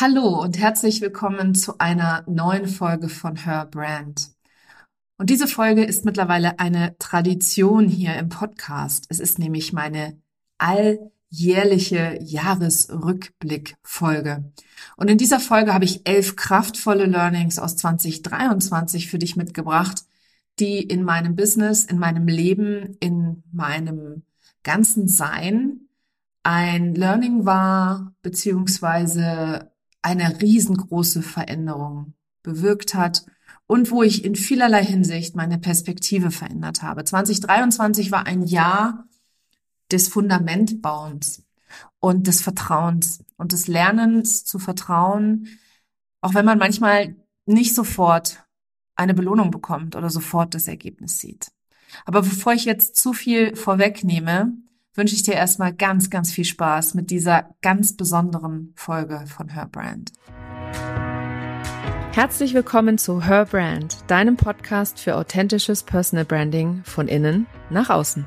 Hallo und herzlich willkommen zu einer neuen Folge von Her Brand. Und diese Folge ist mittlerweile eine Tradition hier im Podcast. Es ist nämlich meine alljährliche Jahresrückblick-Folge. Und in dieser Folge habe ich elf kraftvolle Learnings aus 2023 für dich mitgebracht, die in meinem Business, in meinem Leben, in meinem ganzen Sein ein Learning war, beziehungsweise eine riesengroße Veränderung bewirkt hat und wo ich in vielerlei Hinsicht meine Perspektive verändert habe. 2023 war ein Jahr des Fundamentbauens und des Vertrauens und des Lernens zu vertrauen, auch wenn man manchmal nicht sofort eine Belohnung bekommt oder sofort das Ergebnis sieht. Aber bevor ich jetzt zu viel vorwegnehme, wünsche ich dir erstmal ganz, ganz viel Spaß mit dieser ganz besonderen Folge von Her Brand. Herzlich willkommen zu Her Brand, deinem Podcast für authentisches Personal Branding von innen nach außen.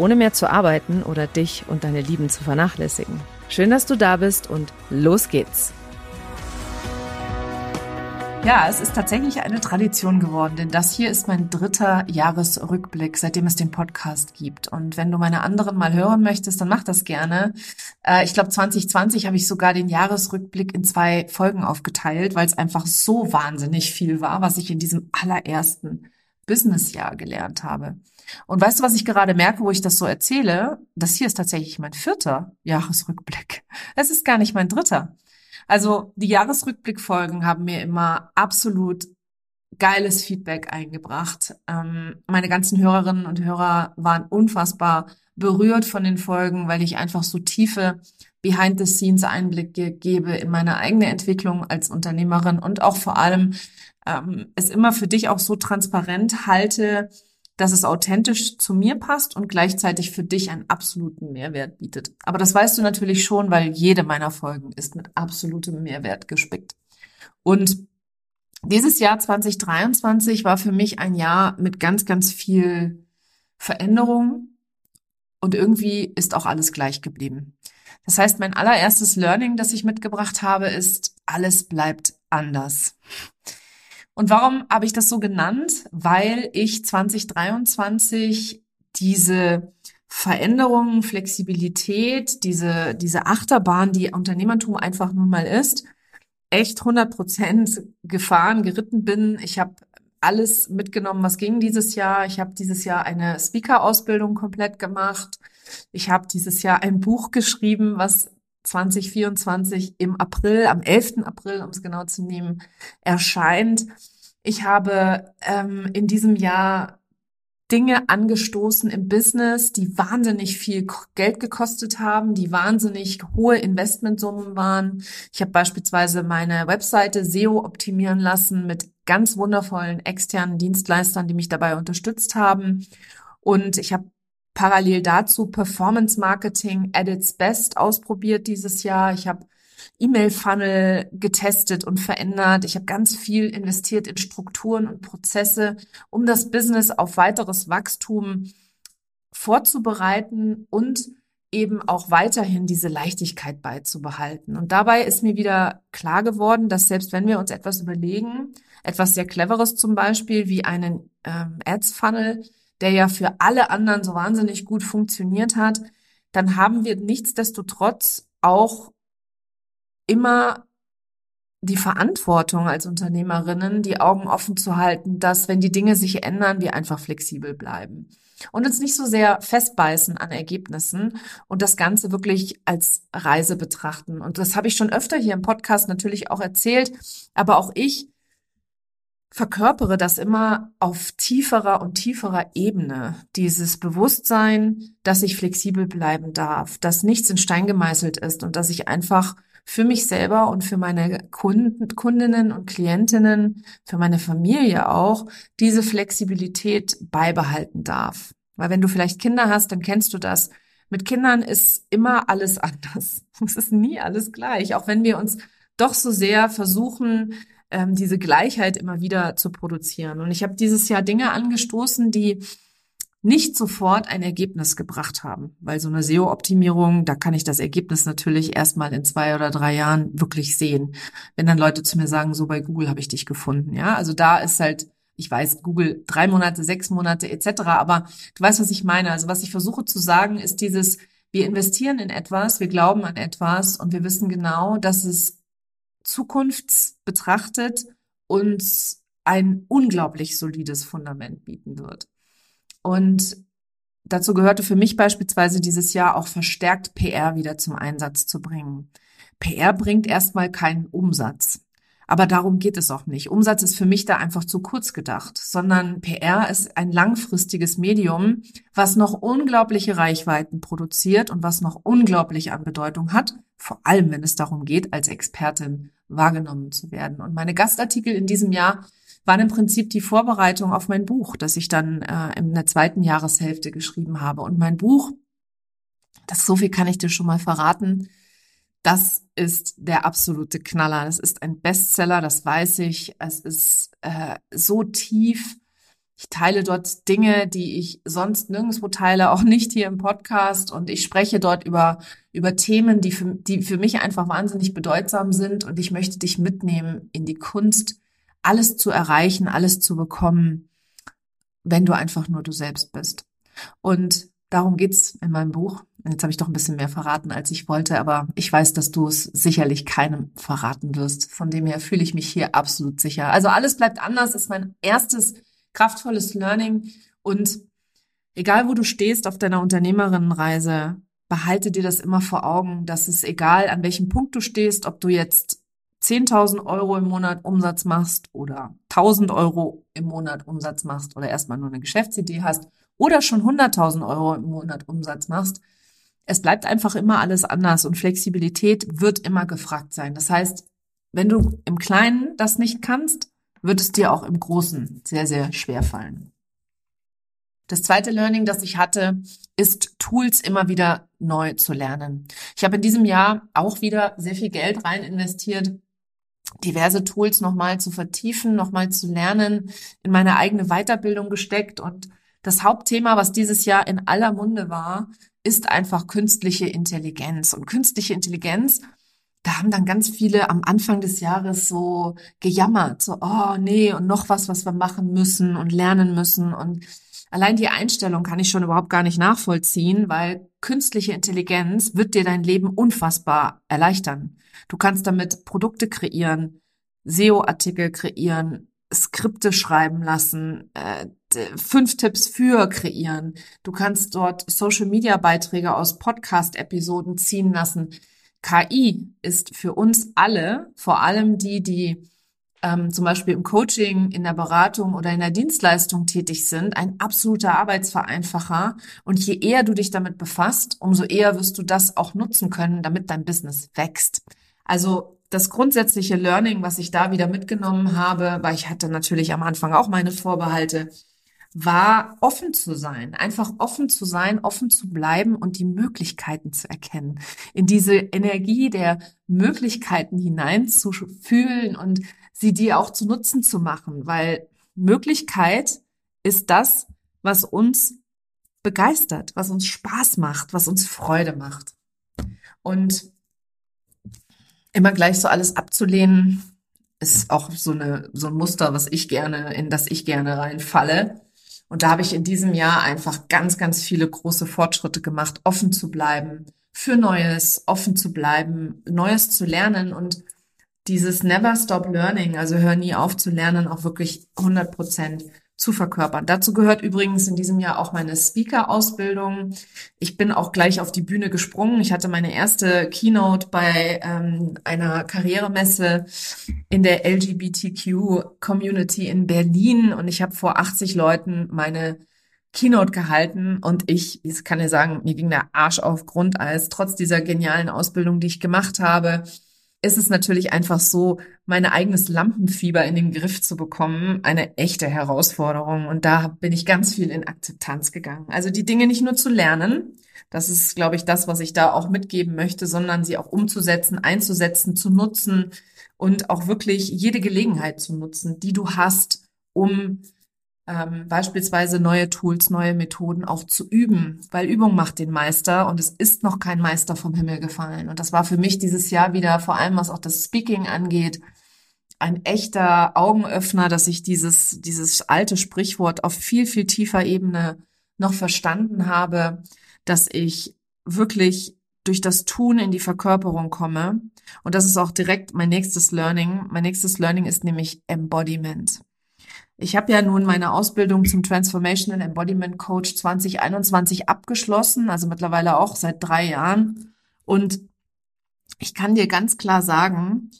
Ohne mehr zu arbeiten oder dich und deine Lieben zu vernachlässigen. Schön, dass du da bist und los geht's! Ja, es ist tatsächlich eine Tradition geworden, denn das hier ist mein dritter Jahresrückblick, seitdem es den Podcast gibt. Und wenn du meine anderen mal hören möchtest, dann mach das gerne. Äh, ich glaube, 2020 habe ich sogar den Jahresrückblick in zwei Folgen aufgeteilt, weil es einfach so wahnsinnig viel war, was ich in diesem allerersten Businessjahr gelernt habe. Und weißt du, was ich gerade merke, wo ich das so erzähle? Das hier ist tatsächlich mein vierter Jahresrückblick. Es ist gar nicht mein dritter. Also die Jahresrückblickfolgen haben mir immer absolut geiles Feedback eingebracht. Ähm, meine ganzen Hörerinnen und Hörer waren unfassbar berührt von den Folgen, weil ich einfach so tiefe Behind-the-Scenes-Einblicke gebe in meine eigene Entwicklung als Unternehmerin und auch vor allem ähm, es immer für dich auch so transparent halte, dass es authentisch zu mir passt und gleichzeitig für dich einen absoluten Mehrwert bietet. Aber das weißt du natürlich schon, weil jede meiner Folgen ist mit absolutem Mehrwert gespickt. Und dieses Jahr 2023 war für mich ein Jahr mit ganz, ganz viel Veränderung und irgendwie ist auch alles gleich geblieben. Das heißt, mein allererstes Learning, das ich mitgebracht habe, ist, alles bleibt anders. Und warum habe ich das so genannt? Weil ich 2023 diese Veränderungen, Flexibilität, diese, diese Achterbahn, die Unternehmertum einfach nun mal ist, echt 100 Prozent gefahren, geritten bin. Ich habe alles mitgenommen, was ging dieses Jahr. Ich habe dieses Jahr eine Speaker-Ausbildung komplett gemacht. Ich habe dieses Jahr ein Buch geschrieben, was 2024 im April, am 11. April, um es genau zu nehmen, erscheint. Ich habe ähm, in diesem Jahr Dinge angestoßen im Business, die wahnsinnig viel Geld gekostet haben, die wahnsinnig hohe Investmentsummen waren. Ich habe beispielsweise meine Webseite SEO optimieren lassen mit ganz wundervollen externen Dienstleistern, die mich dabei unterstützt haben. Und ich habe parallel dazu Performance Marketing at its best ausprobiert dieses Jahr. Ich habe E-Mail-Funnel getestet und verändert. Ich habe ganz viel investiert in Strukturen und Prozesse, um das Business auf weiteres Wachstum vorzubereiten und eben auch weiterhin diese Leichtigkeit beizubehalten. Und dabei ist mir wieder klar geworden, dass selbst wenn wir uns etwas überlegen, etwas sehr Cleveres zum Beispiel wie einen ähm, Ads-Funnel, der ja für alle anderen so wahnsinnig gut funktioniert hat, dann haben wir nichtsdestotrotz auch immer die Verantwortung als Unternehmerinnen, die Augen offen zu halten, dass wenn die Dinge sich ändern, wir einfach flexibel bleiben und uns nicht so sehr festbeißen an Ergebnissen und das Ganze wirklich als Reise betrachten. Und das habe ich schon öfter hier im Podcast natürlich auch erzählt, aber auch ich verkörpere das immer auf tieferer und tieferer Ebene. Dieses Bewusstsein, dass ich flexibel bleiben darf, dass nichts in Stein gemeißelt ist und dass ich einfach für mich selber und für meine Kunden, Kundinnen und Klientinnen, für meine Familie auch, diese Flexibilität beibehalten darf. Weil wenn du vielleicht Kinder hast, dann kennst du das. Mit Kindern ist immer alles anders. Es ist nie alles gleich, auch wenn wir uns doch so sehr versuchen, ähm, diese Gleichheit immer wieder zu produzieren. Und ich habe dieses Jahr Dinge angestoßen, die nicht sofort ein Ergebnis gebracht haben, weil so eine SEO-Optimierung, da kann ich das Ergebnis natürlich erstmal in zwei oder drei Jahren wirklich sehen. Wenn dann Leute zu mir sagen, so bei Google habe ich dich gefunden, ja, also da ist halt, ich weiß, Google drei Monate, sechs Monate etc., aber du weißt, was ich meine. Also was ich versuche zu sagen, ist dieses, wir investieren in etwas, wir glauben an etwas und wir wissen genau, dass es zukunftsbetrachtet uns ein unglaublich solides Fundament bieten wird. Und dazu gehörte für mich beispielsweise dieses Jahr auch verstärkt PR wieder zum Einsatz zu bringen. PR bringt erstmal keinen Umsatz. Aber darum geht es auch nicht. Umsatz ist für mich da einfach zu kurz gedacht, sondern PR ist ein langfristiges Medium, was noch unglaubliche Reichweiten produziert und was noch unglaublich an Bedeutung hat, vor allem wenn es darum geht, als Expertin wahrgenommen zu werden. Und meine Gastartikel in diesem Jahr waren im Prinzip die Vorbereitung auf mein Buch, das ich dann äh, in der zweiten Jahreshälfte geschrieben habe. Und mein Buch, das so viel kann ich dir schon mal verraten, das ist der absolute Knaller. Das ist ein Bestseller, das weiß ich. Es ist äh, so tief. Ich teile dort Dinge, die ich sonst nirgendwo teile, auch nicht hier im Podcast. Und ich spreche dort über, über Themen, die für, die für mich einfach wahnsinnig bedeutsam sind. Und ich möchte dich mitnehmen in die Kunst, alles zu erreichen, alles zu bekommen, wenn du einfach nur du selbst bist. Und darum geht's in meinem Buch. Jetzt habe ich doch ein bisschen mehr verraten, als ich wollte, aber ich weiß, dass du es sicherlich keinem verraten wirst. Von dem her fühle ich mich hier absolut sicher. Also alles bleibt anders, ist mein erstes kraftvolles Learning und egal wo du stehst auf deiner Unternehmerinnenreise, behalte dir das immer vor Augen, dass es egal an welchem Punkt du stehst, ob du jetzt 10.000 Euro im Monat Umsatz machst oder 1.000 Euro im Monat Umsatz machst oder erstmal nur eine Geschäftsidee hast oder schon 100.000 Euro im Monat Umsatz machst, es bleibt einfach immer alles anders und Flexibilität wird immer gefragt sein. Das heißt, wenn du im Kleinen das nicht kannst, wird es dir auch im Großen sehr, sehr schwer fallen. Das zweite Learning, das ich hatte, ist Tools immer wieder neu zu lernen. Ich habe in diesem Jahr auch wieder sehr viel Geld rein investiert, diverse Tools nochmal zu vertiefen, nochmal zu lernen, in meine eigene Weiterbildung gesteckt und das Hauptthema, was dieses Jahr in aller Munde war, ist einfach künstliche Intelligenz. Und künstliche Intelligenz, da haben dann ganz viele am Anfang des Jahres so gejammert, so, oh nee, und noch was, was wir machen müssen und lernen müssen. Und allein die Einstellung kann ich schon überhaupt gar nicht nachvollziehen, weil künstliche Intelligenz wird dir dein Leben unfassbar erleichtern. Du kannst damit Produkte kreieren, SEO-Artikel kreieren, Skripte schreiben lassen, äh, fünf Tipps für kreieren. Du kannst dort Social-Media-Beiträge aus Podcast-Episoden ziehen lassen. KI ist für uns alle, vor allem die, die ähm, zum Beispiel im Coaching, in der Beratung oder in der Dienstleistung tätig sind, ein absoluter Arbeitsvereinfacher. Und je eher du dich damit befasst, umso eher wirst du das auch nutzen können, damit dein Business wächst. Also das grundsätzliche Learning, was ich da wieder mitgenommen habe, weil ich hatte natürlich am Anfang auch meine Vorbehalte, war offen zu sein, einfach offen zu sein, offen zu bleiben und die Möglichkeiten zu erkennen, in diese Energie der Möglichkeiten hineinzufühlen und sie dir auch zu Nutzen zu machen, weil Möglichkeit ist das, was uns begeistert, was uns Spaß macht, was uns Freude macht. Und immer gleich so alles abzulehnen, ist auch so eine so ein Muster, was ich gerne in das ich gerne reinfalle. Und da habe ich in diesem Jahr einfach ganz ganz viele große Fortschritte gemacht, offen zu bleiben für Neues, offen zu bleiben, Neues zu lernen und dieses Never Stop Learning, also hör nie auf zu lernen, auch wirklich 100 Prozent zu verkörpern. Dazu gehört übrigens in diesem Jahr auch meine Speaker-Ausbildung. Ich bin auch gleich auf die Bühne gesprungen. Ich hatte meine erste Keynote bei ähm, einer Karrieremesse in der LGBTQ-Community in Berlin und ich habe vor 80 Leuten meine Keynote gehalten und ich, ich kann ja sagen, mir ging der Arsch auf Grundeis, trotz dieser genialen Ausbildung, die ich gemacht habe ist es natürlich einfach so, mein eigenes Lampenfieber in den Griff zu bekommen, eine echte Herausforderung. Und da bin ich ganz viel in Akzeptanz gegangen. Also die Dinge nicht nur zu lernen, das ist, glaube ich, das, was ich da auch mitgeben möchte, sondern sie auch umzusetzen, einzusetzen, zu nutzen und auch wirklich jede Gelegenheit zu nutzen, die du hast, um ähm, beispielsweise neue Tools, neue Methoden auch zu üben, weil Übung macht den Meister und es ist noch kein Meister vom Himmel gefallen. Und das war für mich dieses Jahr wieder, vor allem was auch das Speaking angeht, ein echter Augenöffner, dass ich dieses, dieses alte Sprichwort auf viel, viel tiefer Ebene noch verstanden habe, dass ich wirklich durch das Tun in die Verkörperung komme. Und das ist auch direkt mein nächstes Learning. Mein nächstes Learning ist nämlich Embodiment. Ich habe ja nun meine Ausbildung zum Transformational Embodiment Coach 2021 abgeschlossen, also mittlerweile auch seit drei Jahren. Und ich kann dir ganz klar sagen,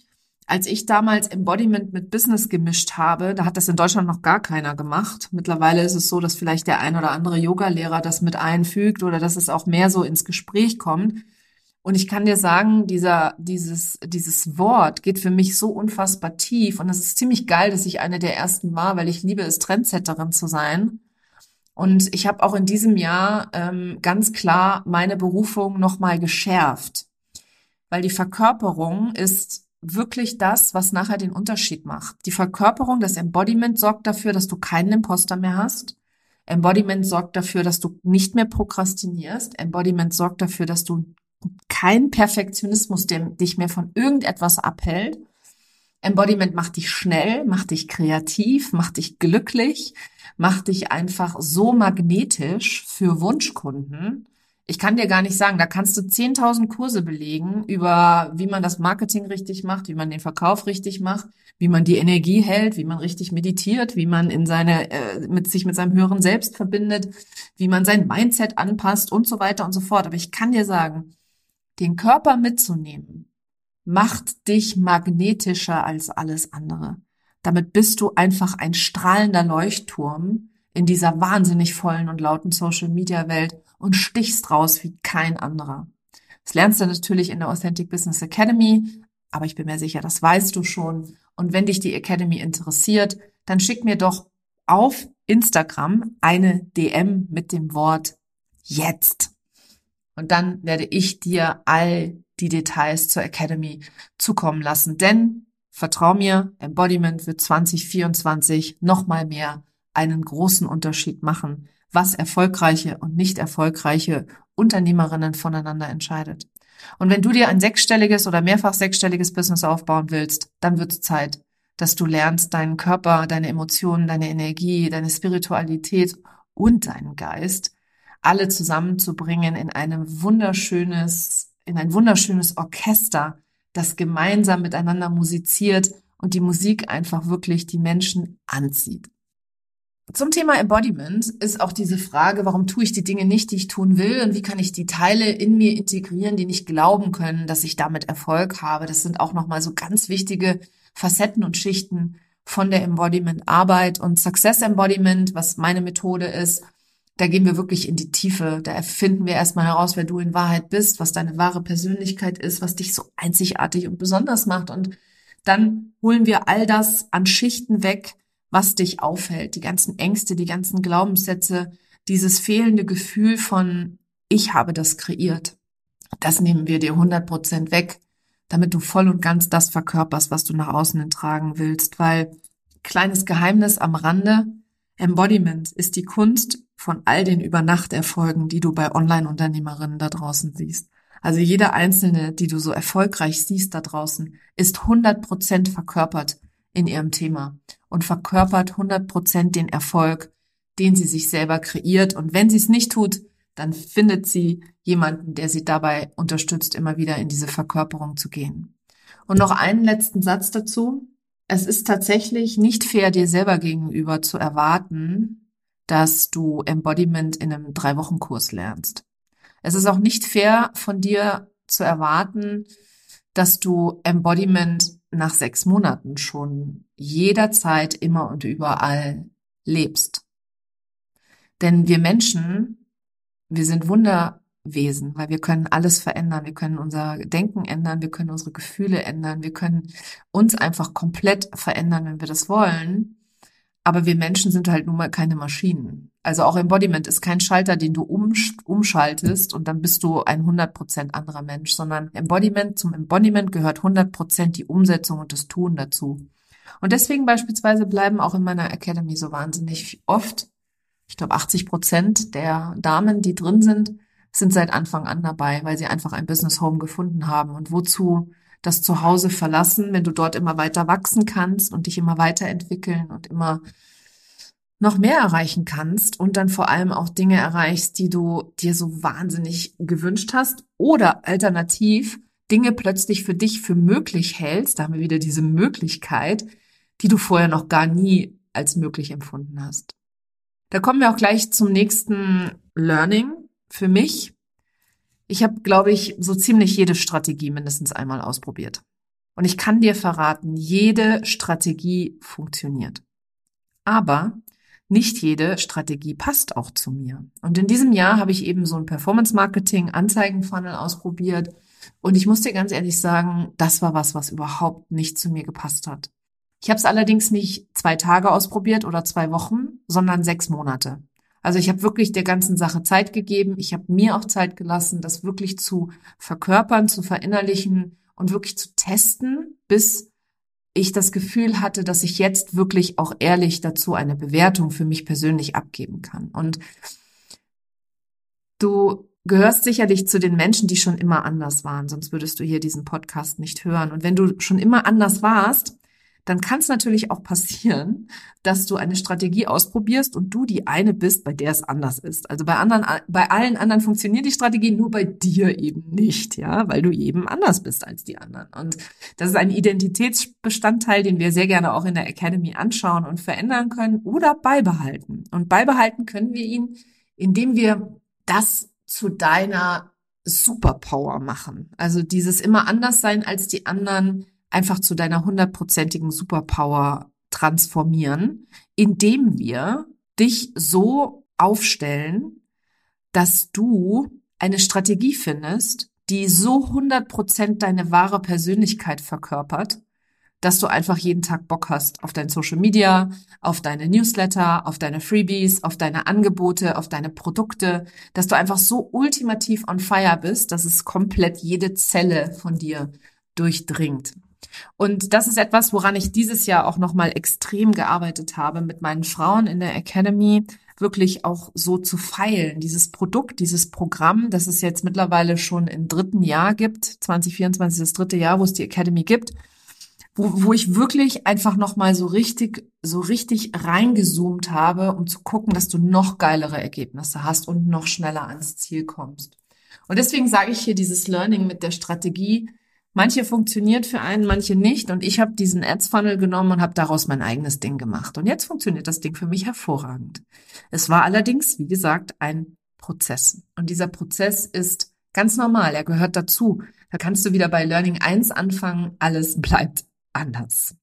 als ich damals Embodiment mit Business gemischt habe, da hat das in Deutschland noch gar keiner gemacht. Mittlerweile ist es so, dass vielleicht der ein oder andere Yogalehrer das mit einfügt oder dass es auch mehr so ins Gespräch kommt. Und ich kann dir sagen, dieser, dieses, dieses Wort geht für mich so unfassbar tief. Und es ist ziemlich geil, dass ich eine der ersten war, weil ich liebe es, Trendsetterin zu sein. Und ich habe auch in diesem Jahr ähm, ganz klar meine Berufung nochmal geschärft. Weil die Verkörperung ist wirklich das, was nachher den Unterschied macht. Die Verkörperung, das Embodiment sorgt dafür, dass du keinen Imposter mehr hast. Embodiment sorgt dafür, dass du nicht mehr prokrastinierst. Embodiment sorgt dafür, dass du kein Perfektionismus, der dich mehr von irgendetwas abhält. Embodiment macht dich schnell, macht dich kreativ, macht dich glücklich, macht dich einfach so magnetisch für Wunschkunden. Ich kann dir gar nicht sagen, da kannst du 10.000 Kurse belegen über, wie man das Marketing richtig macht, wie man den Verkauf richtig macht, wie man die Energie hält, wie man richtig meditiert, wie man in seine, äh, mit sich mit seinem höheren Selbst verbindet, wie man sein Mindset anpasst und so weiter und so fort. Aber ich kann dir sagen, den Körper mitzunehmen, macht dich magnetischer als alles andere. Damit bist du einfach ein strahlender Leuchtturm in dieser wahnsinnig vollen und lauten Social-Media-Welt und stichst raus wie kein anderer. Das lernst du natürlich in der Authentic Business Academy, aber ich bin mir sicher, das weißt du schon. Und wenn dich die Academy interessiert, dann schick mir doch auf Instagram eine DM mit dem Wort jetzt. Und dann werde ich dir all die Details zur Academy zukommen lassen. Denn, vertrau mir, Embodiment wird 2024 nochmal mehr einen großen Unterschied machen, was erfolgreiche und nicht erfolgreiche Unternehmerinnen voneinander entscheidet. Und wenn du dir ein sechsstelliges oder mehrfach sechsstelliges Business aufbauen willst, dann wird es Zeit, dass du lernst, deinen Körper, deine Emotionen, deine Energie, deine Spiritualität und deinen Geist alle zusammenzubringen in einem wunderschönes, in ein wunderschönes Orchester, das gemeinsam miteinander musiziert und die Musik einfach wirklich die Menschen anzieht. Zum Thema Embodiment ist auch diese Frage, warum tue ich die Dinge nicht, die ich tun will und wie kann ich die Teile in mir integrieren, die nicht glauben können, dass ich damit Erfolg habe. Das sind auch nochmal so ganz wichtige Facetten und Schichten von der Embodiment Arbeit und Success Embodiment, was meine Methode ist, da gehen wir wirklich in die Tiefe. Da erfinden wir erstmal heraus, wer du in Wahrheit bist, was deine wahre Persönlichkeit ist, was dich so einzigartig und besonders macht. Und dann holen wir all das an Schichten weg, was dich aufhält. Die ganzen Ängste, die ganzen Glaubenssätze, dieses fehlende Gefühl von, ich habe das kreiert. Das nehmen wir dir 100 Prozent weg, damit du voll und ganz das verkörperst, was du nach außen tragen willst. Weil, kleines Geheimnis am Rande, Embodiment ist die Kunst, von all den Übernachterfolgen, die du bei Online-Unternehmerinnen da draußen siehst. Also jede einzelne, die du so erfolgreich siehst da draußen, ist 100 Prozent verkörpert in ihrem Thema und verkörpert 100 Prozent den Erfolg, den sie sich selber kreiert. Und wenn sie es nicht tut, dann findet sie jemanden, der sie dabei unterstützt, immer wieder in diese Verkörperung zu gehen. Und noch einen letzten Satz dazu. Es ist tatsächlich nicht fair, dir selber gegenüber zu erwarten, dass du Embodiment in einem Drei-Wochen-Kurs lernst. Es ist auch nicht fair von dir zu erwarten, dass du Embodiment nach sechs Monaten schon jederzeit immer und überall lebst. Denn wir Menschen, wir sind Wunder Wesen, weil wir können alles verändern. Wir können unser Denken ändern, wir können unsere Gefühle ändern, wir können uns einfach komplett verändern, wenn wir das wollen. Aber wir Menschen sind halt nun mal keine Maschinen. Also auch Embodiment ist kein Schalter, den du umschaltest und dann bist du ein 100% anderer Mensch, sondern Embodiment, zum Embodiment gehört 100% die Umsetzung und das Tun dazu. Und deswegen beispielsweise bleiben auch in meiner Academy so wahnsinnig oft, ich glaube 80 Prozent der Damen, die drin sind, sind seit Anfang an dabei, weil sie einfach ein Business Home gefunden haben. Und wozu das Zuhause verlassen, wenn du dort immer weiter wachsen kannst und dich immer weiterentwickeln und immer noch mehr erreichen kannst und dann vor allem auch Dinge erreichst, die du dir so wahnsinnig gewünscht hast oder alternativ Dinge plötzlich für dich für möglich hältst, da haben wir wieder diese Möglichkeit, die du vorher noch gar nie als möglich empfunden hast. Da kommen wir auch gleich zum nächsten Learning für mich. Ich habe, glaube ich, so ziemlich jede Strategie mindestens einmal ausprobiert. Und ich kann dir verraten, jede Strategie funktioniert. Aber nicht jede Strategie passt auch zu mir. Und in diesem Jahr habe ich eben so ein Performance-Marketing-Anzeigenfunnel ausprobiert. Und ich muss dir ganz ehrlich sagen, das war was, was überhaupt nicht zu mir gepasst hat. Ich habe es allerdings nicht zwei Tage ausprobiert oder zwei Wochen, sondern sechs Monate. Also ich habe wirklich der ganzen Sache Zeit gegeben. Ich habe mir auch Zeit gelassen, das wirklich zu verkörpern, zu verinnerlichen und wirklich zu testen, bis ich das Gefühl hatte, dass ich jetzt wirklich auch ehrlich dazu eine Bewertung für mich persönlich abgeben kann. Und du gehörst sicherlich zu den Menschen, die schon immer anders waren, sonst würdest du hier diesen Podcast nicht hören. Und wenn du schon immer anders warst, dann kann es natürlich auch passieren, dass du eine Strategie ausprobierst und du die eine bist, bei der es anders ist. Also bei anderen, bei allen anderen funktioniert die Strategie, nur bei dir eben nicht, ja, weil du eben anders bist als die anderen. Und das ist ein Identitätsbestandteil, den wir sehr gerne auch in der Academy anschauen und verändern können oder beibehalten. Und beibehalten können wir ihn, indem wir das zu deiner Superpower machen. Also dieses immer anders sein als die anderen einfach zu deiner hundertprozentigen Superpower transformieren, indem wir dich so aufstellen, dass du eine Strategie findest, die so hundertprozent deine wahre Persönlichkeit verkörpert, dass du einfach jeden Tag Bock hast auf dein Social Media, auf deine Newsletter, auf deine Freebies, auf deine Angebote, auf deine Produkte, dass du einfach so ultimativ on fire bist, dass es komplett jede Zelle von dir durchdringt. Und das ist etwas, woran ich dieses Jahr auch nochmal extrem gearbeitet habe mit meinen Frauen in der Academy, wirklich auch so zu feilen. Dieses Produkt, dieses Programm, das es jetzt mittlerweile schon im dritten Jahr gibt, 2024 ist das dritte Jahr, wo es die Academy gibt, wo, wo ich wirklich einfach nochmal so richtig, so richtig reingezoomt habe, um zu gucken, dass du noch geilere Ergebnisse hast und noch schneller ans Ziel kommst. Und deswegen sage ich hier dieses Learning mit der Strategie, Manche funktioniert für einen, manche nicht. Und ich habe diesen Ads-Funnel genommen und habe daraus mein eigenes Ding gemacht. Und jetzt funktioniert das Ding für mich hervorragend. Es war allerdings, wie gesagt, ein Prozess. Und dieser Prozess ist ganz normal. Er gehört dazu. Da kannst du wieder bei Learning 1 anfangen. Alles bleibt anders.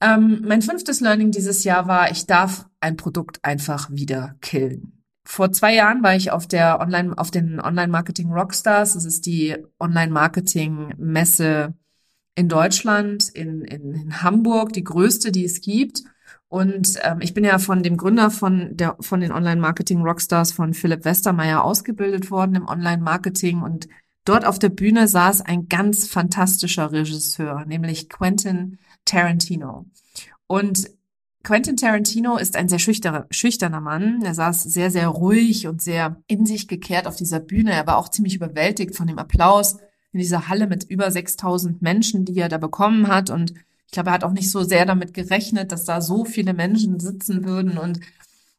Ähm, mein fünftes Learning dieses Jahr war, ich darf ein Produkt einfach wieder killen. Vor zwei Jahren war ich auf der Online, auf den Online Marketing Rockstars. Das ist die Online Marketing Messe in Deutschland, in, in, in Hamburg, die größte, die es gibt. Und ähm, ich bin ja von dem Gründer von der von den Online Marketing Rockstars von Philipp Westermeier ausgebildet worden im Online Marketing und dort auf der Bühne saß ein ganz fantastischer Regisseur, nämlich Quentin Tarantino. Und Quentin Tarantino ist ein sehr schüchterner, schüchterner Mann. Er saß sehr, sehr ruhig und sehr in sich gekehrt auf dieser Bühne. Er war auch ziemlich überwältigt von dem Applaus in dieser Halle mit über 6000 Menschen, die er da bekommen hat. Und ich glaube, er hat auch nicht so sehr damit gerechnet, dass da so viele Menschen sitzen würden. Und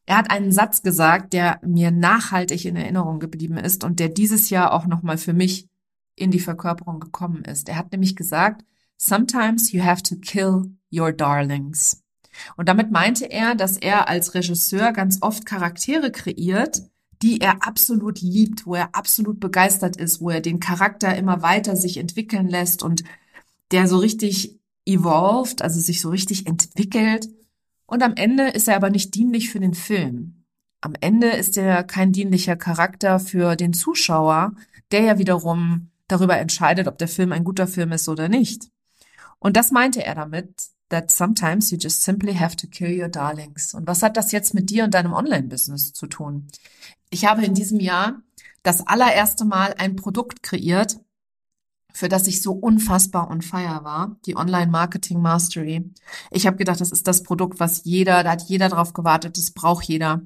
er hat einen Satz gesagt, der mir nachhaltig in Erinnerung geblieben ist und der dieses Jahr auch nochmal für mich in die Verkörperung gekommen ist. Er hat nämlich gesagt, Sometimes you have to kill your darlings. Und damit meinte er, dass er als Regisseur ganz oft Charaktere kreiert, die er absolut liebt, wo er absolut begeistert ist, wo er den Charakter immer weiter sich entwickeln lässt und der so richtig evolved, also sich so richtig entwickelt. Und am Ende ist er aber nicht dienlich für den Film. am Ende ist er kein dienlicher Charakter für den Zuschauer, der ja wiederum darüber entscheidet, ob der Film ein guter Film ist oder nicht. Und das meinte er damit, that sometimes you just simply have to kill your darlings. Und was hat das jetzt mit dir und deinem Online-Business zu tun? Ich habe in diesem Jahr das allererste Mal ein Produkt kreiert, für das ich so unfassbar on fire war, die Online Marketing Mastery. Ich habe gedacht, das ist das Produkt, was jeder, da hat jeder drauf gewartet, das braucht jeder.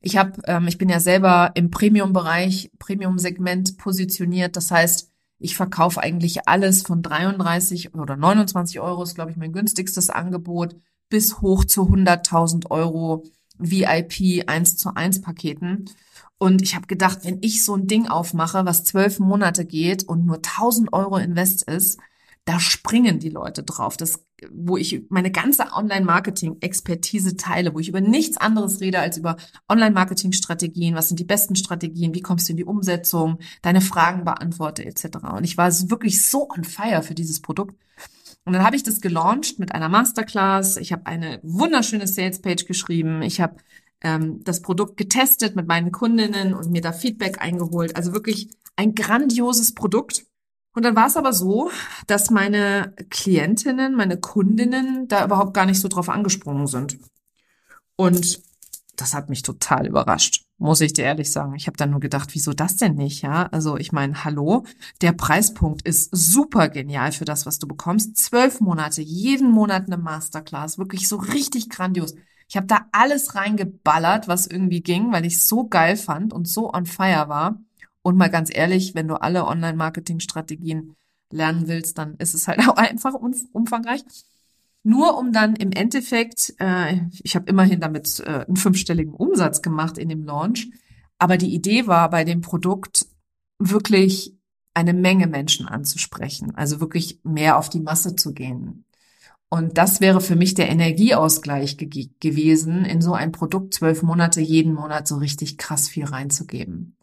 Ich habe, ähm, ich bin ja selber im Premium-Bereich, Premium-Segment positioniert. Das heißt, ich verkaufe eigentlich alles von 33 oder 29 Euro ist, glaube ich, mein günstigstes Angebot bis hoch zu 100.000 Euro VIP 1 zu 1 Paketen. Und ich habe gedacht, wenn ich so ein Ding aufmache, was zwölf Monate geht und nur 1000 Euro Invest ist, da springen die Leute drauf. Das, wo ich meine ganze Online-Marketing-Expertise teile, wo ich über nichts anderes rede als über Online-Marketing-Strategien, was sind die besten Strategien, wie kommst du in die Umsetzung, deine Fragen beantworte etc. Und ich war wirklich so on fire für dieses Produkt. Und dann habe ich das gelauncht mit einer Masterclass. Ich habe eine wunderschöne Sales-Page geschrieben. Ich habe ähm, das Produkt getestet mit meinen Kundinnen und mir da Feedback eingeholt. Also wirklich ein grandioses Produkt. Und dann war es aber so, dass meine Klientinnen, meine Kundinnen da überhaupt gar nicht so drauf angesprungen sind. Und das hat mich total überrascht, muss ich dir ehrlich sagen. Ich habe dann nur gedacht, wieso das denn nicht, ja? Also ich meine, hallo, der Preispunkt ist super genial für das, was du bekommst. Zwölf Monate, jeden Monat eine Masterclass, wirklich so richtig grandios. Ich habe da alles reingeballert, was irgendwie ging, weil ich so geil fand und so on fire war. Und mal ganz ehrlich, wenn du alle Online-Marketing-Strategien lernen willst, dann ist es halt auch einfach umfangreich. Nur um dann im Endeffekt, äh, ich habe immerhin damit äh, einen fünfstelligen Umsatz gemacht in dem Launch, aber die Idee war bei dem Produkt wirklich eine Menge Menschen anzusprechen, also wirklich mehr auf die Masse zu gehen. Und das wäre für mich der Energieausgleich ge gewesen, in so ein Produkt zwölf Monate jeden Monat so richtig krass viel reinzugeben.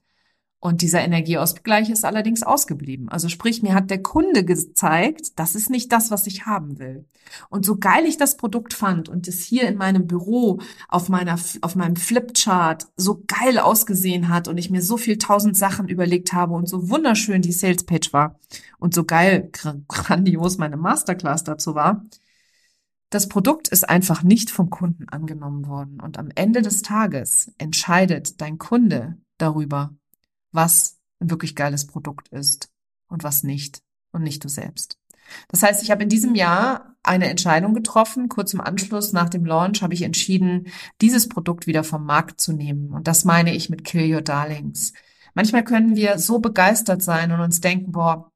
Und dieser Energieausgleich ist allerdings ausgeblieben. Also sprich, mir hat der Kunde gezeigt, das ist nicht das, was ich haben will. Und so geil ich das Produkt fand und es hier in meinem Büro auf meiner, auf meinem Flipchart so geil ausgesehen hat und ich mir so viel tausend Sachen überlegt habe und so wunderschön die Salespage war und so geil, grandios meine Masterclass dazu war, das Produkt ist einfach nicht vom Kunden angenommen worden. Und am Ende des Tages entscheidet dein Kunde darüber, was ein wirklich geiles Produkt ist und was nicht und nicht du selbst. Das heißt, ich habe in diesem Jahr eine Entscheidung getroffen. Kurz im Anschluss nach dem Launch habe ich entschieden, dieses Produkt wieder vom Markt zu nehmen. Und das meine ich mit Kill Your Darlings. Manchmal können wir so begeistert sein und uns denken, boah,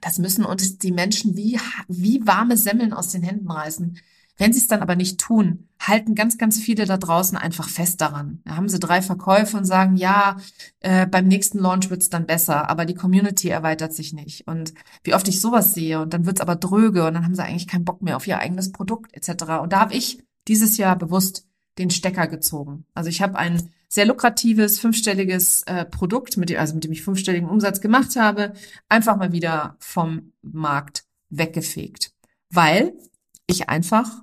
das müssen uns die Menschen wie, wie warme Semmeln aus den Händen reißen. Wenn sie es dann aber nicht tun, halten ganz, ganz viele da draußen einfach fest daran. Da haben sie drei Verkäufe und sagen, ja, äh, beim nächsten Launch wird's dann besser, aber die Community erweitert sich nicht. Und wie oft ich sowas sehe und dann wird's aber dröge und dann haben sie eigentlich keinen Bock mehr auf ihr eigenes Produkt etc. Und da habe ich dieses Jahr bewusst den Stecker gezogen. Also ich habe ein sehr lukratives fünfstelliges äh, Produkt, mit dem, also mit dem ich fünfstelligen Umsatz gemacht habe, einfach mal wieder vom Markt weggefegt, weil ich einfach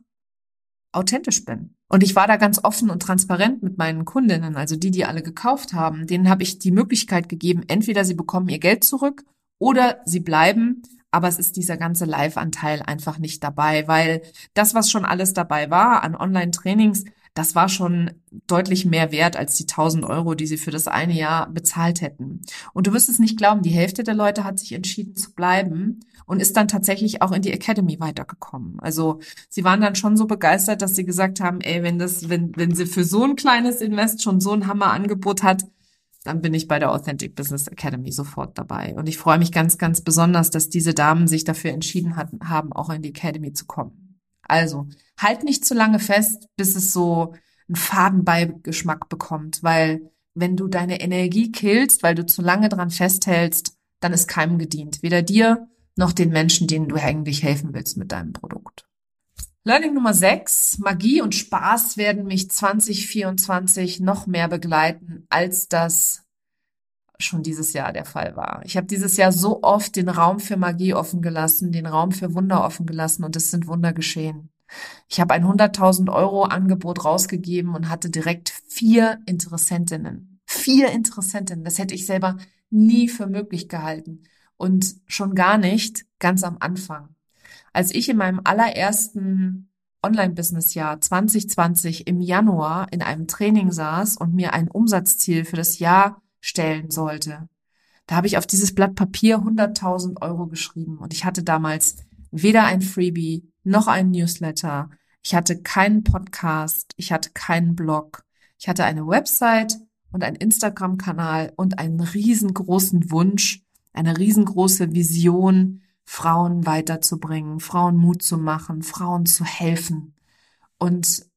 authentisch bin. Und ich war da ganz offen und transparent mit meinen Kundinnen, also die, die alle gekauft haben. Denen habe ich die Möglichkeit gegeben, entweder sie bekommen ihr Geld zurück oder sie bleiben, aber es ist dieser ganze Live-Anteil einfach nicht dabei, weil das, was schon alles dabei war an Online-Trainings, das war schon deutlich mehr wert als die 1000 Euro, die sie für das eine Jahr bezahlt hätten. Und du wirst es nicht glauben, die Hälfte der Leute hat sich entschieden zu bleiben und ist dann tatsächlich auch in die Academy weitergekommen. Also sie waren dann schon so begeistert, dass sie gesagt haben, ey, wenn das, wenn, wenn sie für so ein kleines Invest schon so ein Hammerangebot hat, dann bin ich bei der Authentic Business Academy sofort dabei. Und ich freue mich ganz, ganz besonders, dass diese Damen sich dafür entschieden hatten, haben, auch in die Academy zu kommen. Also, halt nicht zu lange fest, bis es so einen Fadenbeigeschmack bekommt, weil wenn du deine Energie killst, weil du zu lange dran festhältst, dann ist keinem gedient. Weder dir noch den Menschen, denen du eigentlich helfen willst mit deinem Produkt. Learning Nummer 6. Magie und Spaß werden mich 2024 noch mehr begleiten, als das schon dieses Jahr der Fall war. Ich habe dieses Jahr so oft den Raum für Magie offen gelassen, den Raum für Wunder offen gelassen und es sind Wunder geschehen. Ich habe ein 100.000 Euro Angebot rausgegeben und hatte direkt vier Interessentinnen. Vier Interessentinnen. Das hätte ich selber nie für möglich gehalten. Und schon gar nicht ganz am Anfang. Als ich in meinem allerersten Online-Business-Jahr 2020 im Januar in einem Training saß und mir ein Umsatzziel für das Jahr stellen sollte, da habe ich auf dieses Blatt Papier 100.000 Euro geschrieben und ich hatte damals weder ein Freebie noch ein Newsletter. Ich hatte keinen Podcast, ich hatte keinen Blog. Ich hatte eine Website und einen Instagram-Kanal und einen riesengroßen Wunsch, eine riesengroße Vision, Frauen weiterzubringen, Frauen Mut zu machen, Frauen zu helfen. Und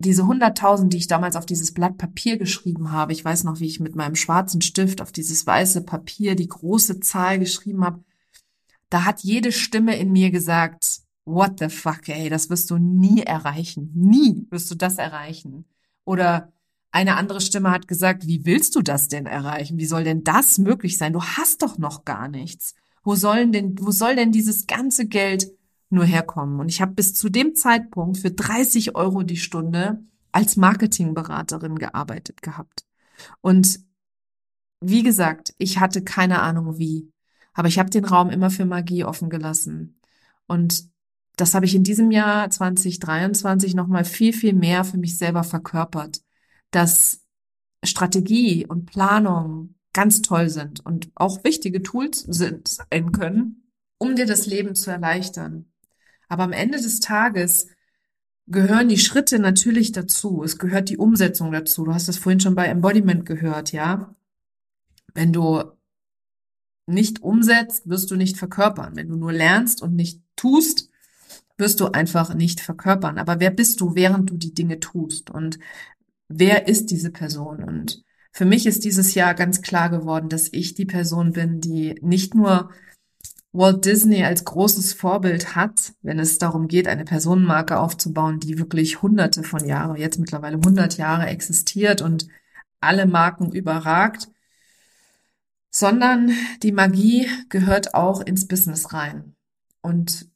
diese 100.000, die ich damals auf dieses Blatt Papier geschrieben habe, ich weiß noch, wie ich mit meinem schwarzen Stift auf dieses weiße Papier die große Zahl geschrieben habe, da hat jede Stimme in mir gesagt, what the fuck, ey, das wirst du nie erreichen. Nie wirst du das erreichen. Oder eine andere Stimme hat gesagt, wie willst du das denn erreichen? Wie soll denn das möglich sein? Du hast doch noch gar nichts. Wo sollen denn, wo soll denn dieses ganze Geld nur herkommen? Und ich habe bis zu dem Zeitpunkt für 30 Euro die Stunde als Marketingberaterin gearbeitet gehabt. Und wie gesagt, ich hatte keine Ahnung wie. Aber ich habe den Raum immer für Magie offen gelassen. Und das habe ich in diesem Jahr 2023 nochmal viel, viel mehr für mich selber verkörpert, dass Strategie und Planung ganz toll sind und auch wichtige Tools sind, sein können, um dir das Leben zu erleichtern. Aber am Ende des Tages gehören die Schritte natürlich dazu. Es gehört die Umsetzung dazu. Du hast das vorhin schon bei Embodiment gehört, ja. Wenn du nicht umsetzt, wirst du nicht verkörpern. Wenn du nur lernst und nicht tust, wirst du einfach nicht verkörpern. Aber wer bist du, während du die Dinge tust? Und wer ist diese Person? Und für mich ist dieses Jahr ganz klar geworden, dass ich die Person bin, die nicht nur Walt Disney als großes Vorbild hat, wenn es darum geht, eine Personenmarke aufzubauen, die wirklich hunderte von Jahren, jetzt mittlerweile hundert Jahre existiert und alle Marken überragt, sondern die Magie gehört auch ins Business rein. Und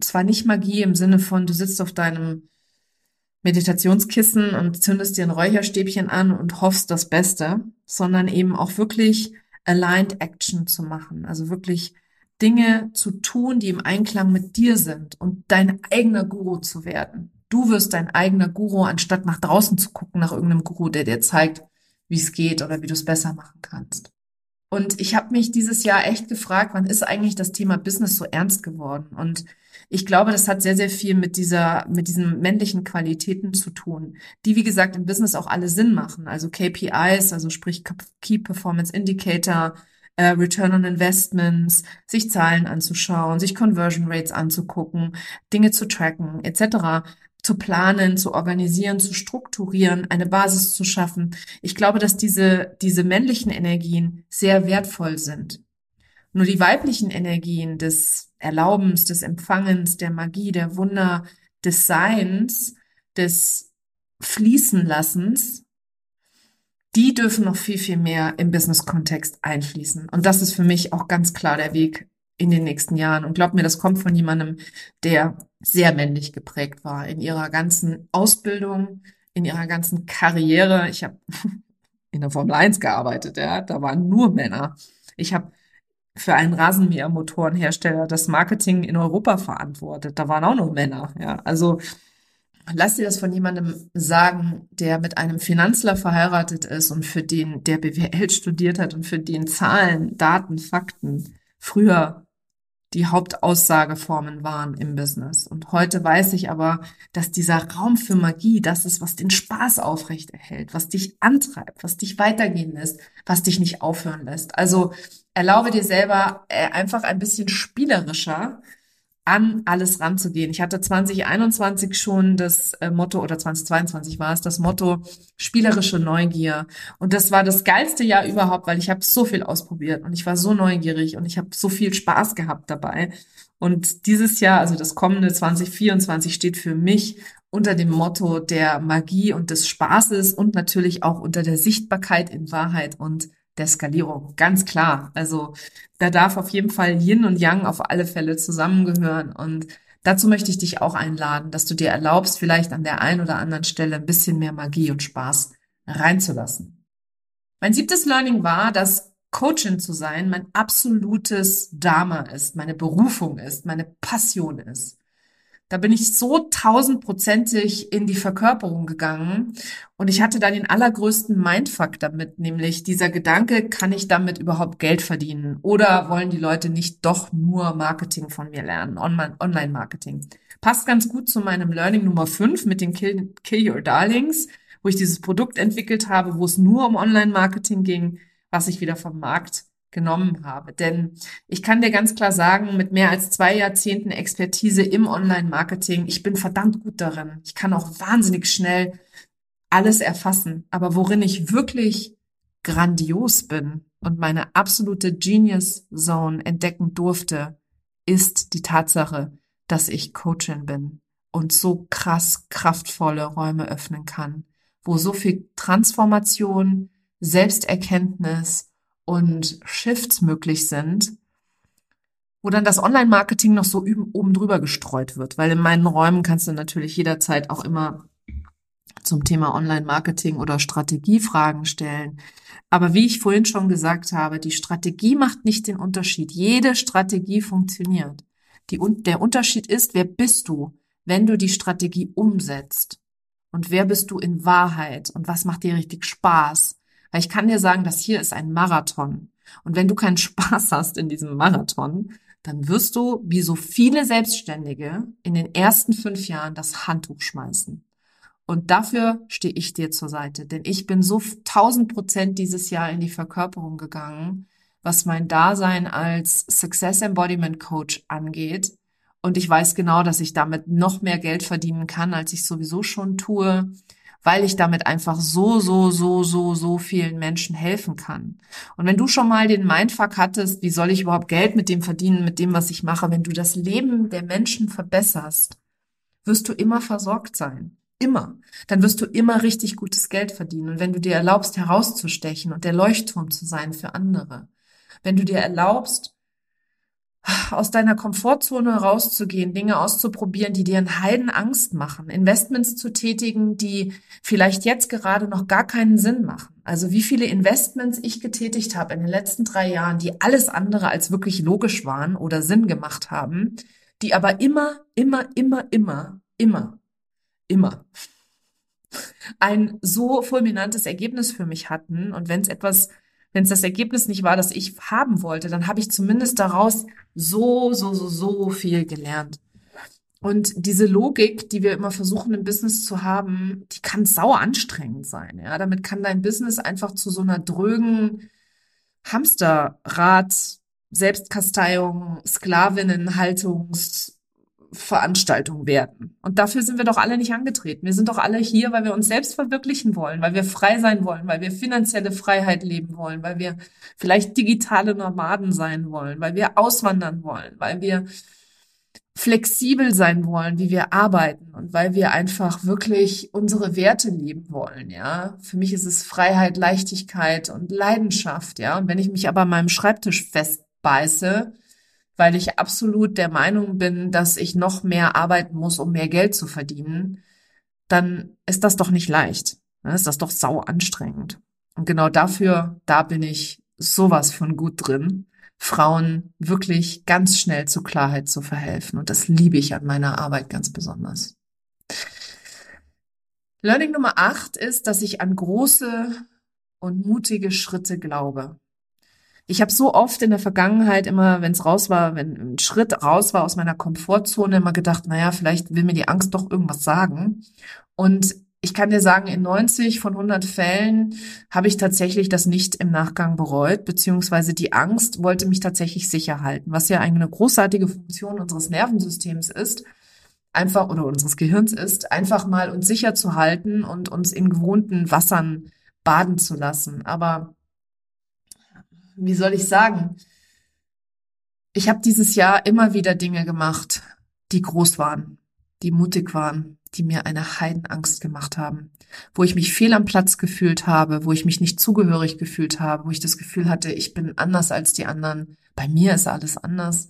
zwar nicht Magie im Sinne von, du sitzt auf deinem Meditationskissen und zündest dir ein Räucherstäbchen an und hoffst das Beste, sondern eben auch wirklich aligned action zu machen. Also wirklich Dinge zu tun, die im Einklang mit dir sind und dein eigener Guru zu werden. Du wirst dein eigener Guru, anstatt nach draußen zu gucken, nach irgendeinem Guru, der dir zeigt, wie es geht oder wie du es besser machen kannst. Und ich habe mich dieses Jahr echt gefragt, wann ist eigentlich das Thema Business so ernst geworden? Und ich glaube, das hat sehr, sehr viel mit dieser, mit diesen männlichen Qualitäten zu tun, die, wie gesagt, im Business auch alle Sinn machen. Also KPIs, also sprich Key Performance Indicator, äh, Return on Investments, sich Zahlen anzuschauen, sich Conversion Rates anzugucken, Dinge zu tracken, etc zu planen, zu organisieren, zu strukturieren, eine Basis zu schaffen. Ich glaube, dass diese, diese männlichen Energien sehr wertvoll sind. Nur die weiblichen Energien des Erlaubens, des Empfangens, der Magie, der Wunder, des Seins, des Fließenlassens, die dürfen noch viel, viel mehr im Business-Kontext einfließen. Und das ist für mich auch ganz klar der Weg in den nächsten Jahren. Und glaub mir, das kommt von jemandem, der sehr männlich geprägt war in ihrer ganzen Ausbildung, in ihrer ganzen Karriere. Ich habe in der Formel 1 gearbeitet, ja, da waren nur Männer. Ich habe für einen Rasenmähermotorenhersteller das Marketing in Europa verantwortet. Da waren auch nur Männer, ja. Also lass dir das von jemandem sagen, der mit einem Finanzler verheiratet ist und für den der BWL studiert hat und für den Zahlen, Daten, Fakten früher die Hauptaussageformen waren im Business. Und heute weiß ich aber, dass dieser Raum für Magie das ist, was den Spaß aufrechterhält, was dich antreibt, was dich weitergehen lässt, was dich nicht aufhören lässt. Also erlaube dir selber äh, einfach ein bisschen spielerischer an alles ranzugehen. Ich hatte 2021 schon das äh, Motto, oder 2022 war es, das Motto spielerische Neugier. Und das war das geilste Jahr überhaupt, weil ich habe so viel ausprobiert und ich war so neugierig und ich habe so viel Spaß gehabt dabei. Und dieses Jahr, also das kommende 2024, steht für mich unter dem Motto der Magie und des Spaßes und natürlich auch unter der Sichtbarkeit in Wahrheit und der Skalierung, ganz klar. Also da darf auf jeden Fall Yin und Yang auf alle Fälle zusammengehören und Dazu möchte ich dich auch einladen, dass du dir erlaubst, vielleicht an der einen oder anderen Stelle ein bisschen mehr Magie und Spaß reinzulassen. Mein siebtes Learning war, dass Coachin zu sein mein absolutes Dharma ist, meine Berufung ist, meine Passion ist. Da bin ich so tausendprozentig in die Verkörperung gegangen und ich hatte da den allergrößten Mindfuck damit, nämlich dieser Gedanke, kann ich damit überhaupt Geld verdienen oder wollen die Leute nicht doch nur Marketing von mir lernen, Online-Marketing. Passt ganz gut zu meinem Learning Nummer 5 mit den Kill, Kill Your Darlings, wo ich dieses Produkt entwickelt habe, wo es nur um Online-Marketing ging, was ich wieder vom Markt genommen habe. Denn ich kann dir ganz klar sagen, mit mehr als zwei Jahrzehnten Expertise im Online-Marketing, ich bin verdammt gut darin. Ich kann auch wahnsinnig schnell alles erfassen. Aber worin ich wirklich grandios bin und meine absolute Genius Zone entdecken durfte, ist die Tatsache, dass ich Coachin bin und so krass kraftvolle Räume öffnen kann, wo so viel Transformation, Selbsterkenntnis und Shifts möglich sind, wo dann das Online-Marketing noch so oben drüber gestreut wird. Weil in meinen Räumen kannst du natürlich jederzeit auch immer zum Thema Online-Marketing oder Strategiefragen stellen. Aber wie ich vorhin schon gesagt habe, die Strategie macht nicht den Unterschied. Jede Strategie funktioniert. Die, der Unterschied ist, wer bist du, wenn du die Strategie umsetzt? Und wer bist du in Wahrheit? Und was macht dir richtig Spaß? Weil ich kann dir sagen, das hier ist ein Marathon. Und wenn du keinen Spaß hast in diesem Marathon, dann wirst du, wie so viele Selbstständige, in den ersten fünf Jahren das Handtuch schmeißen. Und dafür stehe ich dir zur Seite, denn ich bin so tausend Prozent dieses Jahr in die Verkörperung gegangen, was mein Dasein als Success Embodiment Coach angeht. Und ich weiß genau, dass ich damit noch mehr Geld verdienen kann, als ich sowieso schon tue weil ich damit einfach so, so, so, so, so vielen Menschen helfen kann. Und wenn du schon mal den Mindfuck hattest, wie soll ich überhaupt Geld mit dem verdienen, mit dem, was ich mache, wenn du das Leben der Menschen verbesserst, wirst du immer versorgt sein. Immer. Dann wirst du immer richtig gutes Geld verdienen. Und wenn du dir erlaubst, herauszustechen und der Leuchtturm zu sein für andere, wenn du dir erlaubst, aus deiner Komfortzone rauszugehen, Dinge auszuprobieren, die dir einen Heiden Angst machen, Investments zu tätigen, die vielleicht jetzt gerade noch gar keinen Sinn machen. Also wie viele Investments ich getätigt habe in den letzten drei Jahren, die alles andere als wirklich logisch waren oder Sinn gemacht haben, die aber immer, immer, immer, immer, immer, immer ein so fulminantes Ergebnis für mich hatten. Und wenn es etwas wenn es das Ergebnis nicht war, das ich haben wollte, dann habe ich zumindest daraus so, so, so, so viel gelernt. Und diese Logik, die wir immer versuchen im Business zu haben, die kann sau anstrengend sein. Ja, damit kann dein Business einfach zu so einer drögen Hamsterrad, Selbstkasteiung, Sklavinnenhaltungs, Veranstaltung werden. Und dafür sind wir doch alle nicht angetreten. Wir sind doch alle hier, weil wir uns selbst verwirklichen wollen, weil wir frei sein wollen, weil wir finanzielle Freiheit leben wollen, weil wir vielleicht digitale Nomaden sein wollen, weil wir auswandern wollen, weil wir flexibel sein wollen, wie wir arbeiten und weil wir einfach wirklich unsere Werte leben wollen, ja. Für mich ist es Freiheit, Leichtigkeit und Leidenschaft, ja. Und wenn ich mich aber an meinem Schreibtisch festbeiße, weil ich absolut der Meinung bin, dass ich noch mehr arbeiten muss, um mehr Geld zu verdienen, dann ist das doch nicht leicht. Dann ist das doch sau anstrengend. Und genau dafür, da bin ich sowas von gut drin, Frauen wirklich ganz schnell zur Klarheit zu verhelfen. Und das liebe ich an meiner Arbeit ganz besonders. Learning Nummer acht ist, dass ich an große und mutige Schritte glaube ich habe so oft in der Vergangenheit immer, wenn es raus war, wenn ein Schritt raus war aus meiner Komfortzone, immer gedacht, naja, vielleicht will mir die Angst doch irgendwas sagen. Und ich kann dir sagen, in 90 von 100 Fällen habe ich tatsächlich das nicht im Nachgang bereut, beziehungsweise die Angst wollte mich tatsächlich sicher halten, was ja eine großartige Funktion unseres Nervensystems ist, einfach oder unseres Gehirns ist, einfach mal uns sicher zu halten und uns in gewohnten Wassern baden zu lassen. Aber wie soll ich sagen? Ich habe dieses Jahr immer wieder Dinge gemacht, die groß waren, die mutig waren, die mir eine Heidenangst gemacht haben, wo ich mich fehl am Platz gefühlt habe, wo ich mich nicht zugehörig gefühlt habe, wo ich das Gefühl hatte, ich bin anders als die anderen, bei mir ist alles anders.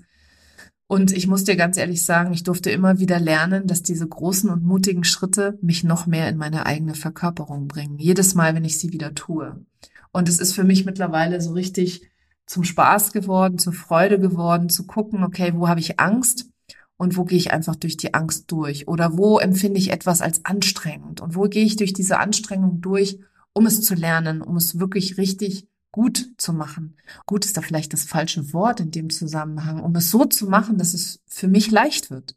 Und ich muss dir ganz ehrlich sagen, ich durfte immer wieder lernen, dass diese großen und mutigen Schritte mich noch mehr in meine eigene Verkörperung bringen. Jedes Mal, wenn ich sie wieder tue. Und es ist für mich mittlerweile so richtig zum Spaß geworden, zur Freude geworden, zu gucken, okay, wo habe ich Angst und wo gehe ich einfach durch die Angst durch? Oder wo empfinde ich etwas als anstrengend? Und wo gehe ich durch diese Anstrengung durch, um es zu lernen, um es wirklich richtig gut zu machen. Gut ist da vielleicht das falsche Wort in dem Zusammenhang, um es so zu machen, dass es für mich leicht wird.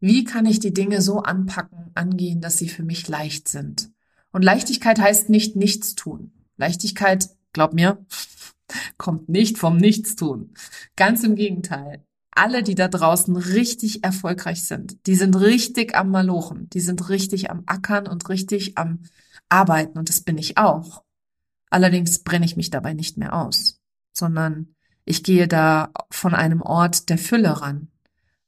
Wie kann ich die Dinge so anpacken, angehen, dass sie für mich leicht sind? Und Leichtigkeit heißt nicht nichts tun. Leichtigkeit, glaub mir, kommt nicht vom Nichtstun. Ganz im Gegenteil. Alle, die da draußen richtig erfolgreich sind, die sind richtig am Malochen, die sind richtig am Ackern und richtig am Arbeiten und das bin ich auch. Allerdings brenne ich mich dabei nicht mehr aus, sondern ich gehe da von einem Ort der Fülle ran,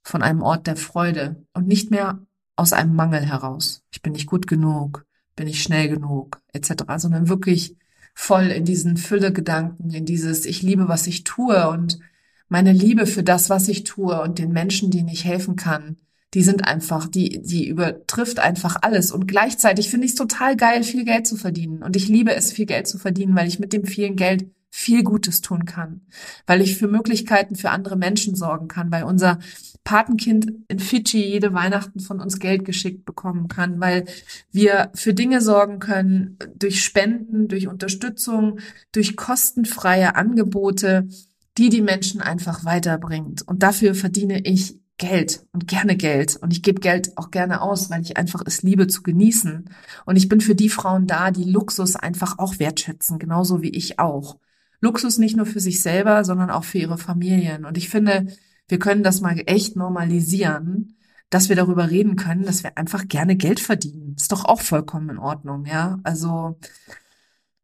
von einem Ort der Freude und nicht mehr aus einem Mangel heraus. Ich bin nicht gut genug, bin ich schnell genug, etc., sondern wirklich voll in diesen Füllegedanken, in dieses Ich liebe, was ich tue und meine Liebe für das, was ich tue und den Menschen, denen ich helfen kann, die sind einfach, die, die übertrifft einfach alles. Und gleichzeitig finde ich es total geil, viel Geld zu verdienen. Und ich liebe es, viel Geld zu verdienen, weil ich mit dem vielen Geld viel Gutes tun kann, weil ich für Möglichkeiten für andere Menschen sorgen kann, weil unser Patenkind in Fidschi jede Weihnachten von uns Geld geschickt bekommen kann, weil wir für Dinge sorgen können durch Spenden, durch Unterstützung, durch kostenfreie Angebote, die die Menschen einfach weiterbringt. Und dafür verdiene ich Geld und gerne Geld. Und ich gebe Geld auch gerne aus, weil ich einfach es liebe zu genießen. Und ich bin für die Frauen da, die Luxus einfach auch wertschätzen, genauso wie ich auch. Luxus nicht nur für sich selber, sondern auch für ihre Familien. Und ich finde, wir können das mal echt normalisieren, dass wir darüber reden können, dass wir einfach gerne Geld verdienen. Ist doch auch vollkommen in Ordnung, ja. Also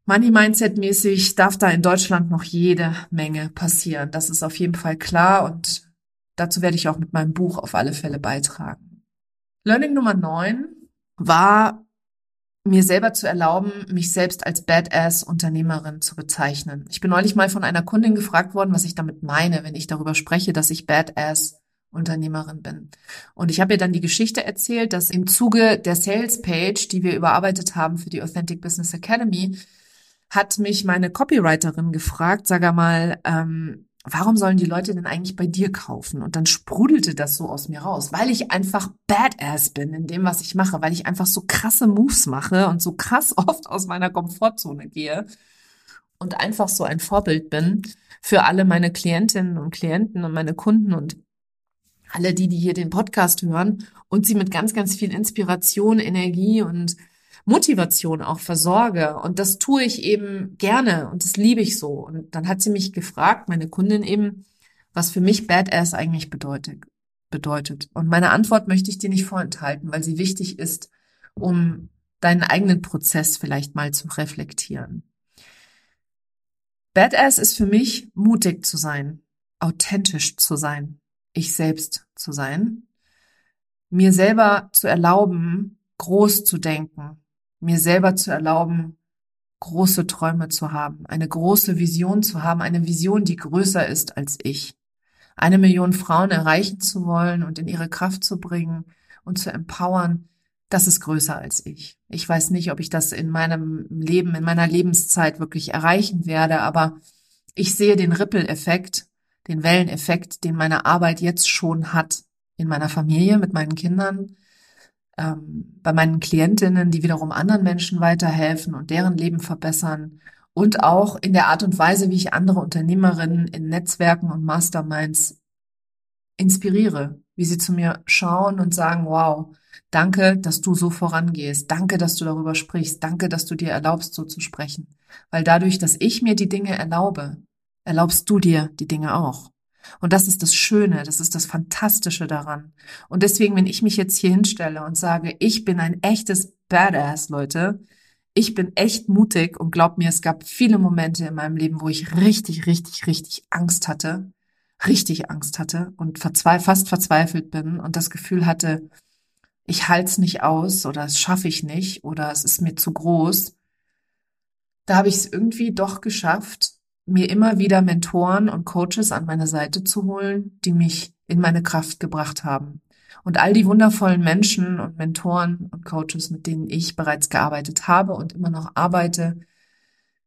Money Mindset mäßig darf da in Deutschland noch jede Menge passieren. Das ist auf jeden Fall klar und dazu werde ich auch mit meinem Buch auf alle Fälle beitragen. Learning Nummer neun war mir selber zu erlauben, mich selbst als Badass-Unternehmerin zu bezeichnen. Ich bin neulich mal von einer Kundin gefragt worden, was ich damit meine, wenn ich darüber spreche, dass ich Badass-Unternehmerin bin. Und ich habe ihr dann die Geschichte erzählt, dass im Zuge der Sales-Page, die wir überarbeitet haben für die Authentic Business Academy, hat mich meine Copywriterin gefragt, sag mal, ähm, warum sollen die Leute denn eigentlich bei dir kaufen? Und dann sprudelte das so aus mir raus, weil ich einfach badass bin in dem, was ich mache, weil ich einfach so krasse Moves mache und so krass oft aus meiner Komfortzone gehe und einfach so ein Vorbild bin für alle meine Klientinnen und Klienten und meine Kunden und alle die, die hier den Podcast hören und sie mit ganz, ganz viel Inspiration, Energie und Motivation auch versorge. Und das tue ich eben gerne und das liebe ich so. Und dann hat sie mich gefragt, meine Kundin eben, was für mich Badass eigentlich bedeutet. bedeutet. Und meine Antwort möchte ich dir nicht vorenthalten, weil sie wichtig ist, um deinen eigenen Prozess vielleicht mal zu reflektieren. Badass ist für mich mutig zu sein, authentisch zu sein, ich selbst zu sein, mir selber zu erlauben, groß zu denken, mir selber zu erlauben, große Träume zu haben, eine große Vision zu haben, eine Vision, die größer ist als ich. Eine Million Frauen erreichen zu wollen und in ihre Kraft zu bringen und zu empowern, das ist größer als ich. Ich weiß nicht, ob ich das in meinem Leben, in meiner Lebenszeit wirklich erreichen werde, aber ich sehe den Ripple-Effekt, den Welleneffekt, den meine Arbeit jetzt schon hat in meiner Familie, mit meinen Kindern, ähm, bei meinen Klientinnen, die wiederum anderen Menschen weiterhelfen und deren Leben verbessern und auch in der Art und Weise, wie ich andere Unternehmerinnen in Netzwerken und Masterminds inspiriere, wie sie zu mir schauen und sagen, wow, danke, dass du so vorangehst, danke, dass du darüber sprichst, danke, dass du dir erlaubst, so zu sprechen. Weil dadurch, dass ich mir die Dinge erlaube, erlaubst du dir die Dinge auch. Und das ist das Schöne, das ist das Fantastische daran. Und deswegen, wenn ich mich jetzt hier hinstelle und sage, ich bin ein echtes Badass, Leute, ich bin echt mutig und glaub mir, es gab viele Momente in meinem Leben, wo ich richtig, richtig, richtig Angst hatte, richtig Angst hatte und verzwe fast verzweifelt bin und das Gefühl hatte, ich halte es nicht aus oder es schaffe ich nicht oder es ist mir zu groß. Da habe ich es irgendwie doch geschafft, mir immer wieder Mentoren und Coaches an meine Seite zu holen, die mich in meine Kraft gebracht haben. Und all die wundervollen Menschen und Mentoren und Coaches, mit denen ich bereits gearbeitet habe und immer noch arbeite,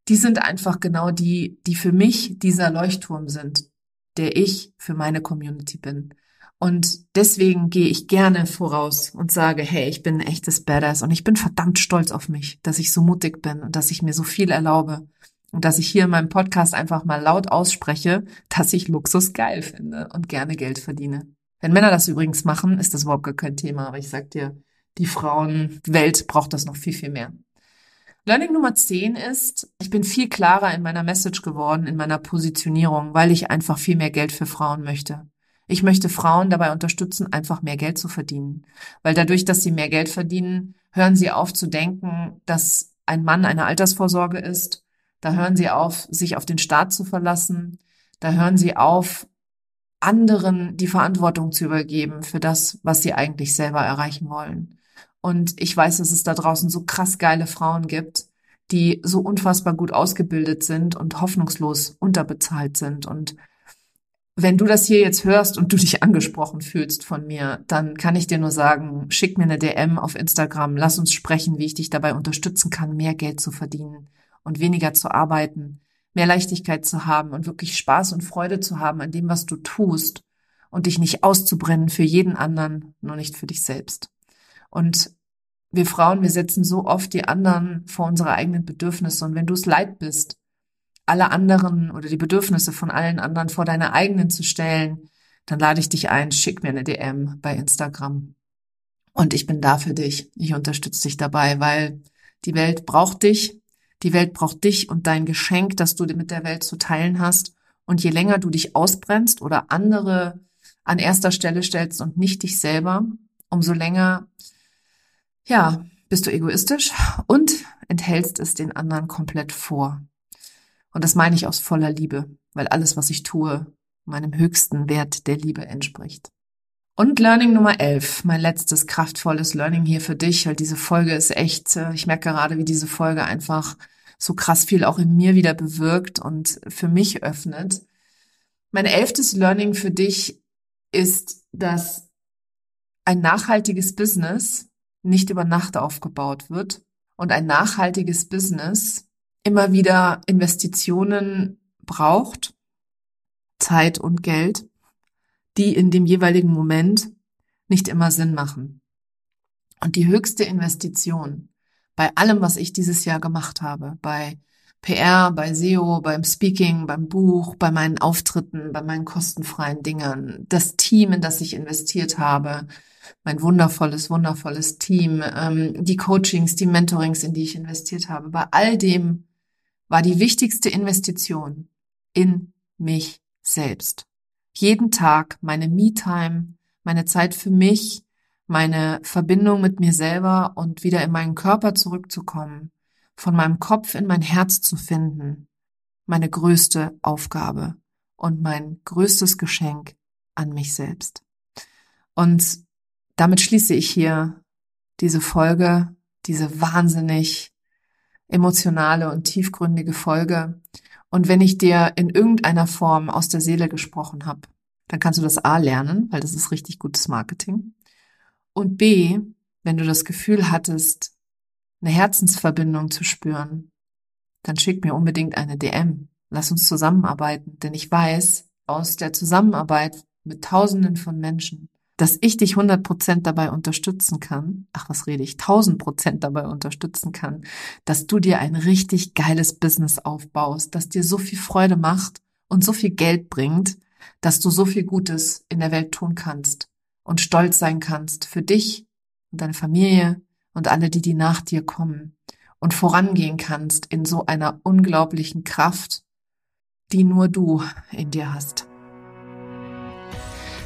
die sind einfach genau die, die für mich dieser Leuchtturm sind, der ich für meine Community bin. Und deswegen gehe ich gerne voraus und sage, hey, ich bin ein echtes Badass und ich bin verdammt stolz auf mich, dass ich so mutig bin und dass ich mir so viel erlaube und dass ich hier in meinem Podcast einfach mal laut ausspreche, dass ich Luxus geil finde und gerne Geld verdiene. Wenn Männer das übrigens machen, ist das überhaupt gar kein Thema, aber ich sag dir, die Frauenwelt braucht das noch viel, viel mehr. Learning Nummer 10 ist, ich bin viel klarer in meiner Message geworden, in meiner Positionierung, weil ich einfach viel mehr Geld für Frauen möchte. Ich möchte Frauen dabei unterstützen, einfach mehr Geld zu verdienen. Weil dadurch, dass sie mehr Geld verdienen, hören sie auf zu denken, dass ein Mann eine Altersvorsorge ist. Da hören sie auf, sich auf den Staat zu verlassen. Da hören sie auf, anderen die Verantwortung zu übergeben für das, was sie eigentlich selber erreichen wollen. Und ich weiß, dass es da draußen so krass geile Frauen gibt, die so unfassbar gut ausgebildet sind und hoffnungslos unterbezahlt sind. Und wenn du das hier jetzt hörst und du dich angesprochen fühlst von mir, dann kann ich dir nur sagen, schick mir eine DM auf Instagram, lass uns sprechen, wie ich dich dabei unterstützen kann, mehr Geld zu verdienen und weniger zu arbeiten, mehr Leichtigkeit zu haben und wirklich Spaß und Freude zu haben an dem, was du tust und dich nicht auszubrennen für jeden anderen, nur nicht für dich selbst. Und wir Frauen, wir setzen so oft die anderen vor unsere eigenen Bedürfnisse. Und wenn du es leid bist, alle anderen oder die Bedürfnisse von allen anderen vor deine eigenen zu stellen, dann lade ich dich ein, schick mir eine DM bei Instagram. Und ich bin da für dich. Ich unterstütze dich dabei, weil die Welt braucht dich. Die Welt braucht dich und dein Geschenk, das du mit der Welt zu teilen hast. Und je länger du dich ausbrennst oder andere an erster Stelle stellst und nicht dich selber, umso länger ja, bist du egoistisch und enthältst es den anderen komplett vor. Und das meine ich aus voller Liebe, weil alles, was ich tue, meinem höchsten Wert der Liebe entspricht. Und Learning Nummer 11, mein letztes kraftvolles Learning hier für dich, weil diese Folge ist echt, äh, ich merke gerade, wie diese Folge einfach so krass viel auch in mir wieder bewirkt und für mich öffnet. Mein elftes Learning für dich ist, dass ein nachhaltiges Business nicht über Nacht aufgebaut wird und ein nachhaltiges Business immer wieder Investitionen braucht, Zeit und Geld, die in dem jeweiligen Moment nicht immer Sinn machen. Und die höchste Investition bei allem, was ich dieses Jahr gemacht habe, bei PR, bei SEO, beim Speaking, beim Buch, bei meinen Auftritten, bei meinen kostenfreien Dingern, das Team, in das ich investiert habe, mein wundervolles, wundervolles Team, ähm, die Coachings, die Mentorings, in die ich investiert habe. Bei all dem war die wichtigste Investition in mich selbst. Jeden Tag meine Me-Time, meine Zeit für mich, meine Verbindung mit mir selber und wieder in meinen Körper zurückzukommen, von meinem Kopf in mein Herz zu finden, meine größte Aufgabe und mein größtes Geschenk an mich selbst. Und damit schließe ich hier diese Folge, diese wahnsinnig emotionale und tiefgründige Folge. Und wenn ich dir in irgendeiner Form aus der Seele gesprochen habe, dann kannst du das A lernen, weil das ist richtig gutes Marketing. Und B, wenn du das Gefühl hattest, eine Herzensverbindung zu spüren, dann schick mir unbedingt eine DM. Lass uns zusammenarbeiten, denn ich weiß aus der Zusammenarbeit mit Tausenden von Menschen, dass ich dich 100% dabei unterstützen kann, ach was rede ich, 1000% dabei unterstützen kann, dass du dir ein richtig geiles Business aufbaust, das dir so viel Freude macht und so viel Geld bringt, dass du so viel Gutes in der Welt tun kannst und stolz sein kannst für dich und deine Familie und alle, die, die nach dir kommen und vorangehen kannst in so einer unglaublichen Kraft, die nur du in dir hast.